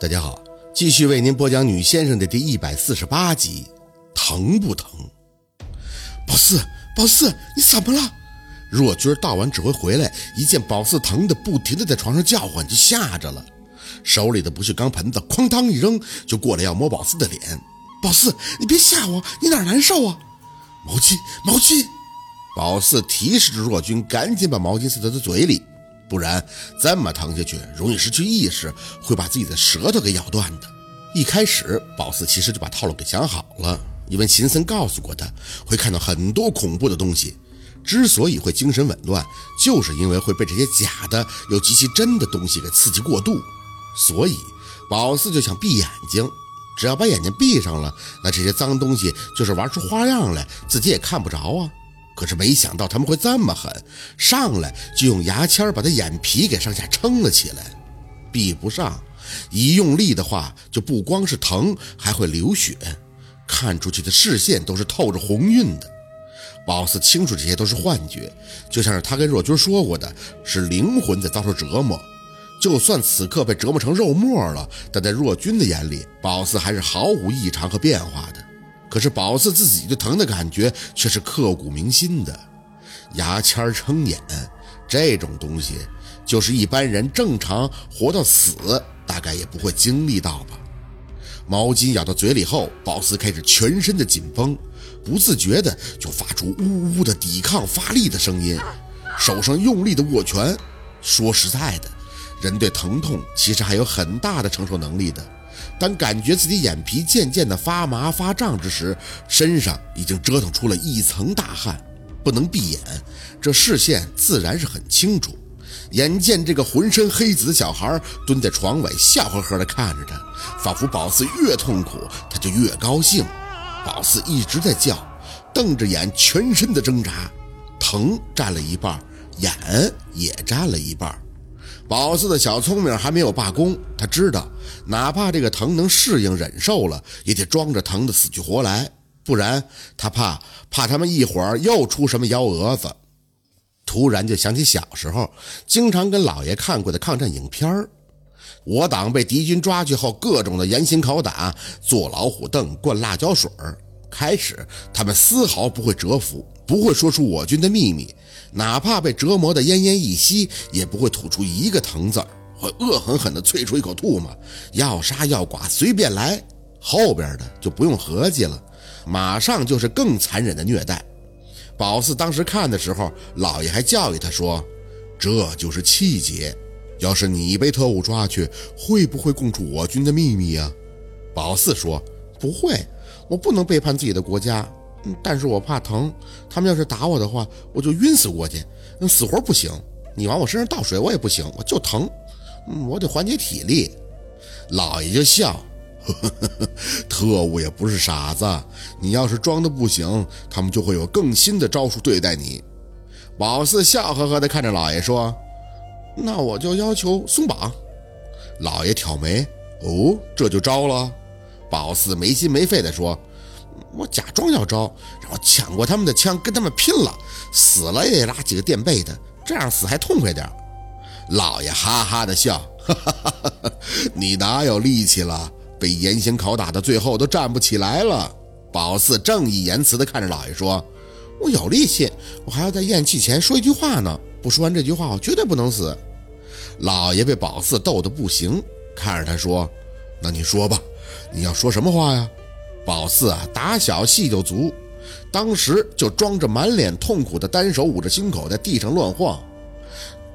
大家好，继续为您播讲《女先生》的第一百四十八集，疼不疼？宝四，宝四，你怎么了？若军倒完指挥回来，一见宝四疼的不停的在床上叫唤，就吓着了，手里的不锈钢盆子哐当一扔，就过来要摸宝四的脸。宝四，你别吓我，你哪难受啊？毛巾，毛巾！宝四提示着若军赶紧把毛巾塞到他嘴里。不然这么疼下去，容易失去意识，会把自己的舌头给咬断的。一开始，宝四其实就把套路给想好了，因为秦森告诉过他，会看到很多恐怖的东西。之所以会精神紊乱，就是因为会被这些假的又极其真的东西给刺激过度。所以，宝四就想闭眼睛，只要把眼睛闭上了，那这些脏东西就是玩出花样来，自己也看不着啊。可是没想到他们会这么狠，上来就用牙签把他眼皮给上下撑了起来，闭不上，一用力的话就不光是疼，还会流血，看出去的视线都是透着红晕的。宝四清楚这些都是幻觉，就像是他跟若君说过的，是灵魂在遭受折磨。就算此刻被折磨成肉末了，但在若君的眼里，宝四还是毫无异常和变化的。可是宝四自己对疼的感觉却是刻骨铭心的，牙签撑眼这种东西，就是一般人正常活到死大概也不会经历到吧。毛巾咬到嘴里后，宝四开始全身的紧绷，不自觉的就发出呜呜的抵抗发力的声音，手上用力的握拳。说实在的，人对疼痛其实还有很大的承受能力的。当感觉自己眼皮渐渐的发麻发胀之时，身上已经折腾出了一层大汗，不能闭眼，这视线自然是很清楚。眼见这个浑身黑紫的小孩蹲在床尾，笑呵呵地看着他，仿佛宝四越痛苦，他就越高兴。宝四一直在叫，瞪着眼，全身的挣扎，疼占了一半，眼也占了一半。宝四的小聪明还没有罢工，他知道，哪怕这个疼能适应忍受了，也得装着疼的死去活来，不然他怕怕他们一会儿又出什么幺蛾子。突然就想起小时候经常跟姥爷看过的抗战影片儿，我党被敌军抓去后，各种的严刑拷打，坐老虎凳，灌辣椒水儿。开始他们丝毫不会折服，不会说出我军的秘密。哪怕被折磨得奄奄一息，也不会吐出一个疼字儿，会恶狠狠地啐出一口唾沫，要杀要剐随便来。后边的就不用合计了，马上就是更残忍的虐待。宝四当时看的时候，老爷还教育他说：“这就是气节，要是你被特务抓去，会不会供出我军的秘密呀？”宝四说：“不会，我不能背叛自己的国家。”但是我怕疼，他们要是打我的话，我就晕死过去。死活不行，你往我身上倒水我也不行，我就疼，我得缓解体力。老爷就笑，呵呵呵特务也不是傻子，你要是装的不行，他们就会有更新的招数对待你。宝四笑呵呵地看着老爷说：“那我就要求松绑。”老爷挑眉，哦，这就招了？宝四没心没肺地说。我假装要招，然后抢过他们的枪，跟他们拼了，死了也得拉几个垫背的，这样死还痛快点。老爷哈哈的笑，哈哈哈哈你哪有力气了？被严刑拷打的最后都站不起来了。宝四正义言辞的看着老爷说：“我有力气，我还要在咽气前说一句话呢，不说完这句话，我绝对不能死。”老爷被宝四逗得不行，看着他说：“那你说吧，你要说什么话呀？”宝四啊，打小戏就足，当时就装着满脸痛苦的，单手捂着心口，在地上乱晃。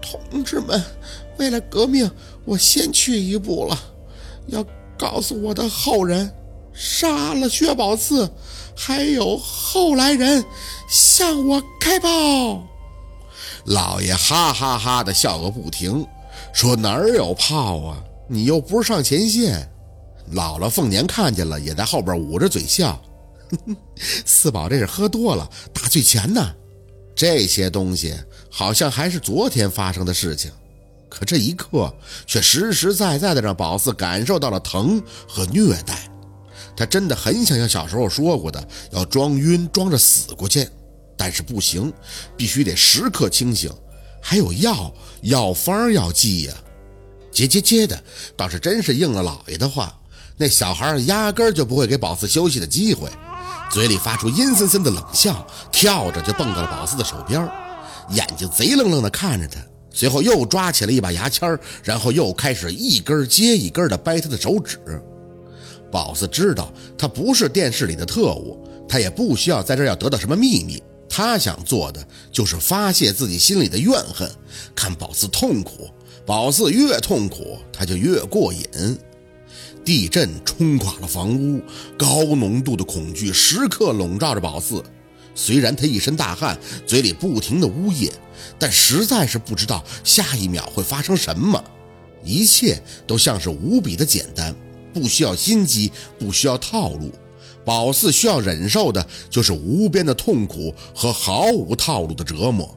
同志们，为了革命，我先去一步了。要告诉我的后人，杀了薛宝四，还有后来人向我开炮。老爷哈哈哈的笑个不停，说哪儿有炮啊？你又不是上前线。姥姥凤年看见了，也在后边捂着嘴笑。四宝这是喝多了，打醉拳呢。这些东西好像还是昨天发生的事情，可这一刻却实实在在的让宝四感受到了疼和虐待。他真的很想像小时候说过的，要装晕，装着死过去，但是不行，必须得时刻清醒。还有药药方要记呀。接接接的，倒是真是应了老爷的话，那小孩压根就不会给宝四休息的机会，嘴里发出阴森森的冷笑，跳着就蹦到了宝四的手边，眼睛贼愣愣的看着他，随后又抓起了一把牙签，然后又开始一根接一根的掰他的手指。宝四知道他不是电视里的特务，他也不需要在这儿要得到什么秘密。他想做的就是发泄自己心里的怨恨，看宝四痛苦，宝四越痛苦，他就越过瘾。地震冲垮了房屋，高浓度的恐惧时刻笼罩着宝四。虽然他一身大汗，嘴里不停的呜咽，但实在是不知道下一秒会发生什么。一切都像是无比的简单，不需要心机，不需要套路。宝四需要忍受的就是无边的痛苦和毫无套路的折磨，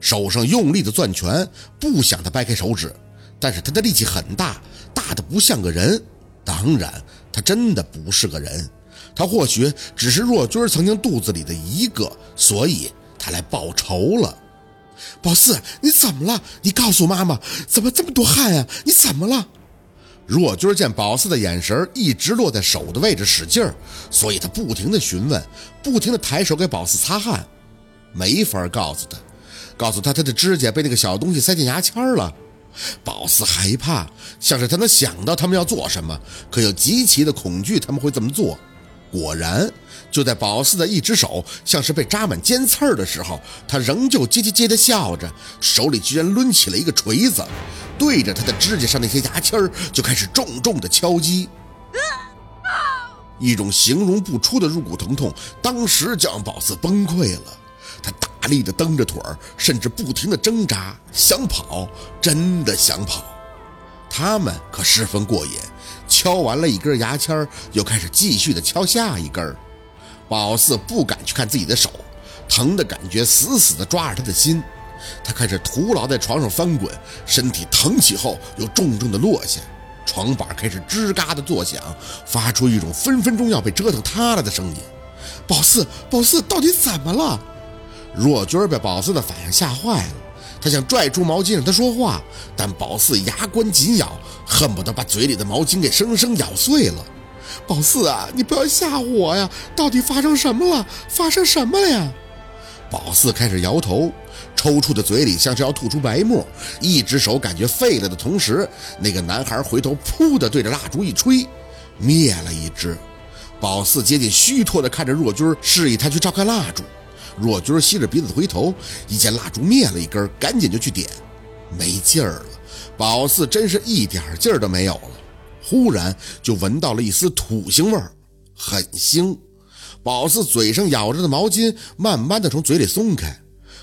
手上用力的攥拳，不想他掰开手指，但是他的力气很大，大的不像个人。当然，他真的不是个人，他或许只是若君曾经肚子里的一个，所以他来报仇了。宝四，你怎么了？你告诉妈妈，怎么这么多汗呀？你怎么了？若君见宝四的眼神一直落在手的位置使劲儿，所以他不停的询问，不停的抬手给宝四擦汗，没法告诉他，告诉他他的指甲被那个小东西塞进牙签了。宝四害怕，像是他能想到他们要做什么，可又极其的恐惧他们会这么做。果然，就在宝四的一只手像是被扎满尖刺儿的时候，他仍旧叽叽叽的笑着，手里居然抡起了一个锤子，对着他的指甲上那些牙签儿就开始重重的敲击。一种形容不出的入骨疼痛，当时就让宝四崩溃了。力的蹬着腿儿，甚至不停的挣扎，想跑，真的想跑。他们可十分过瘾。敲完了一根牙签又开始继续的敲下一根宝四不敢去看自己的手，疼的感觉死死的抓着他的心。他开始徒劳在床上翻滚，身体腾起后又重重的落下，床板开始吱嘎的作响，发出一种分分钟要被折腾塌了的声音。宝四，宝四，到底怎么了？若君被宝四的反应吓坏了。他想拽出毛巾让他说话，但宝四牙关紧咬，恨不得把嘴里的毛巾给生生咬碎了。宝四啊，你不要吓唬我呀！到底发生什么了？发生什么了呀？宝四开始摇头，抽搐的嘴里像是要吐出白沫，一只手感觉废了的同时，那个男孩回头噗的对着蜡烛一吹，灭了一只。宝四接近虚脱的看着若君，示意他去照看蜡烛。若君吸着鼻子回头，一见蜡烛灭了一根，赶紧就去点，没劲儿了。宝四真是一点劲儿都没有了。忽然就闻到了一丝土腥味儿，很腥。宝四嘴上咬着的毛巾慢慢的从嘴里松开，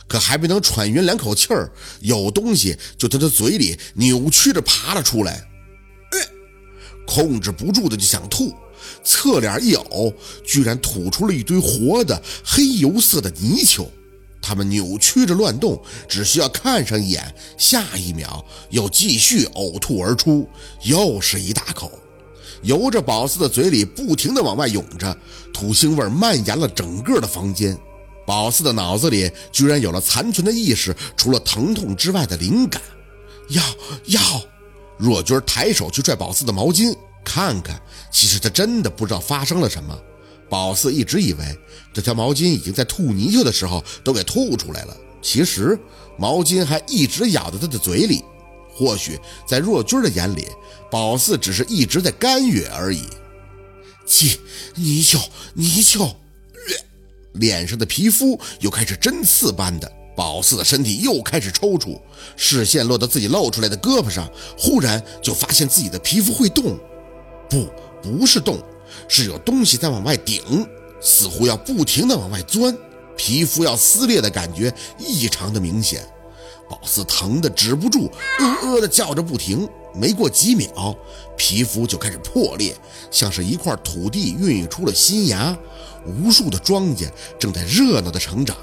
可还没能喘匀两口气儿，有东西就从他嘴里扭曲着爬了出来，控制不住的就想吐。侧脸一呕，居然吐出了一堆活的黑油色的泥鳅，它们扭曲着乱动，只需要看上一眼，下一秒又继续呕吐而出，又是一大口，由着宝四的嘴里不停地往外涌着，土腥味蔓延了整个的房间。宝四的脑子里居然有了残存的意识，除了疼痛之外的灵感，要要，若君抬手去拽宝四的毛巾。看看，其实他真的不知道发生了什么。宝四一直以为这条毛巾已经在吐泥鳅的时候都给吐出来了，其实毛巾还一直咬在他的嘴里。或许在若君的眼里，宝四只是一直在干哕而已。切，泥鳅，泥鳅，脸上的皮肤又开始针刺般的。宝四的身体又开始抽搐，视线落到自己露出来的胳膊上，忽然就发现自己的皮肤会动。不，不是动，是有东西在往外顶，似乎要不停的往外钻，皮肤要撕裂的感觉异常的明显。宝四疼的止不住，呃呃的叫着不停。没过几秒，皮肤就开始破裂，像是一块土地孕育出了新芽，无数的庄稼正在热闹的成长。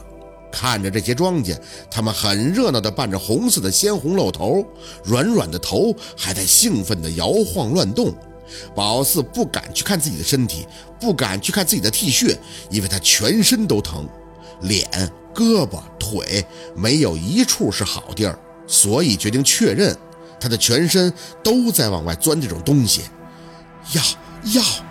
看着这些庄稼，它们很热闹地伴着红色的鲜红露头，软软的头还在兴奋地摇晃乱动。宝四不敢去看自己的身体，不敢去看自己的 T 恤，因为他全身都疼，脸、胳膊、腿没有一处是好地儿，所以决定确认他的全身都在往外钻这种东西。要要。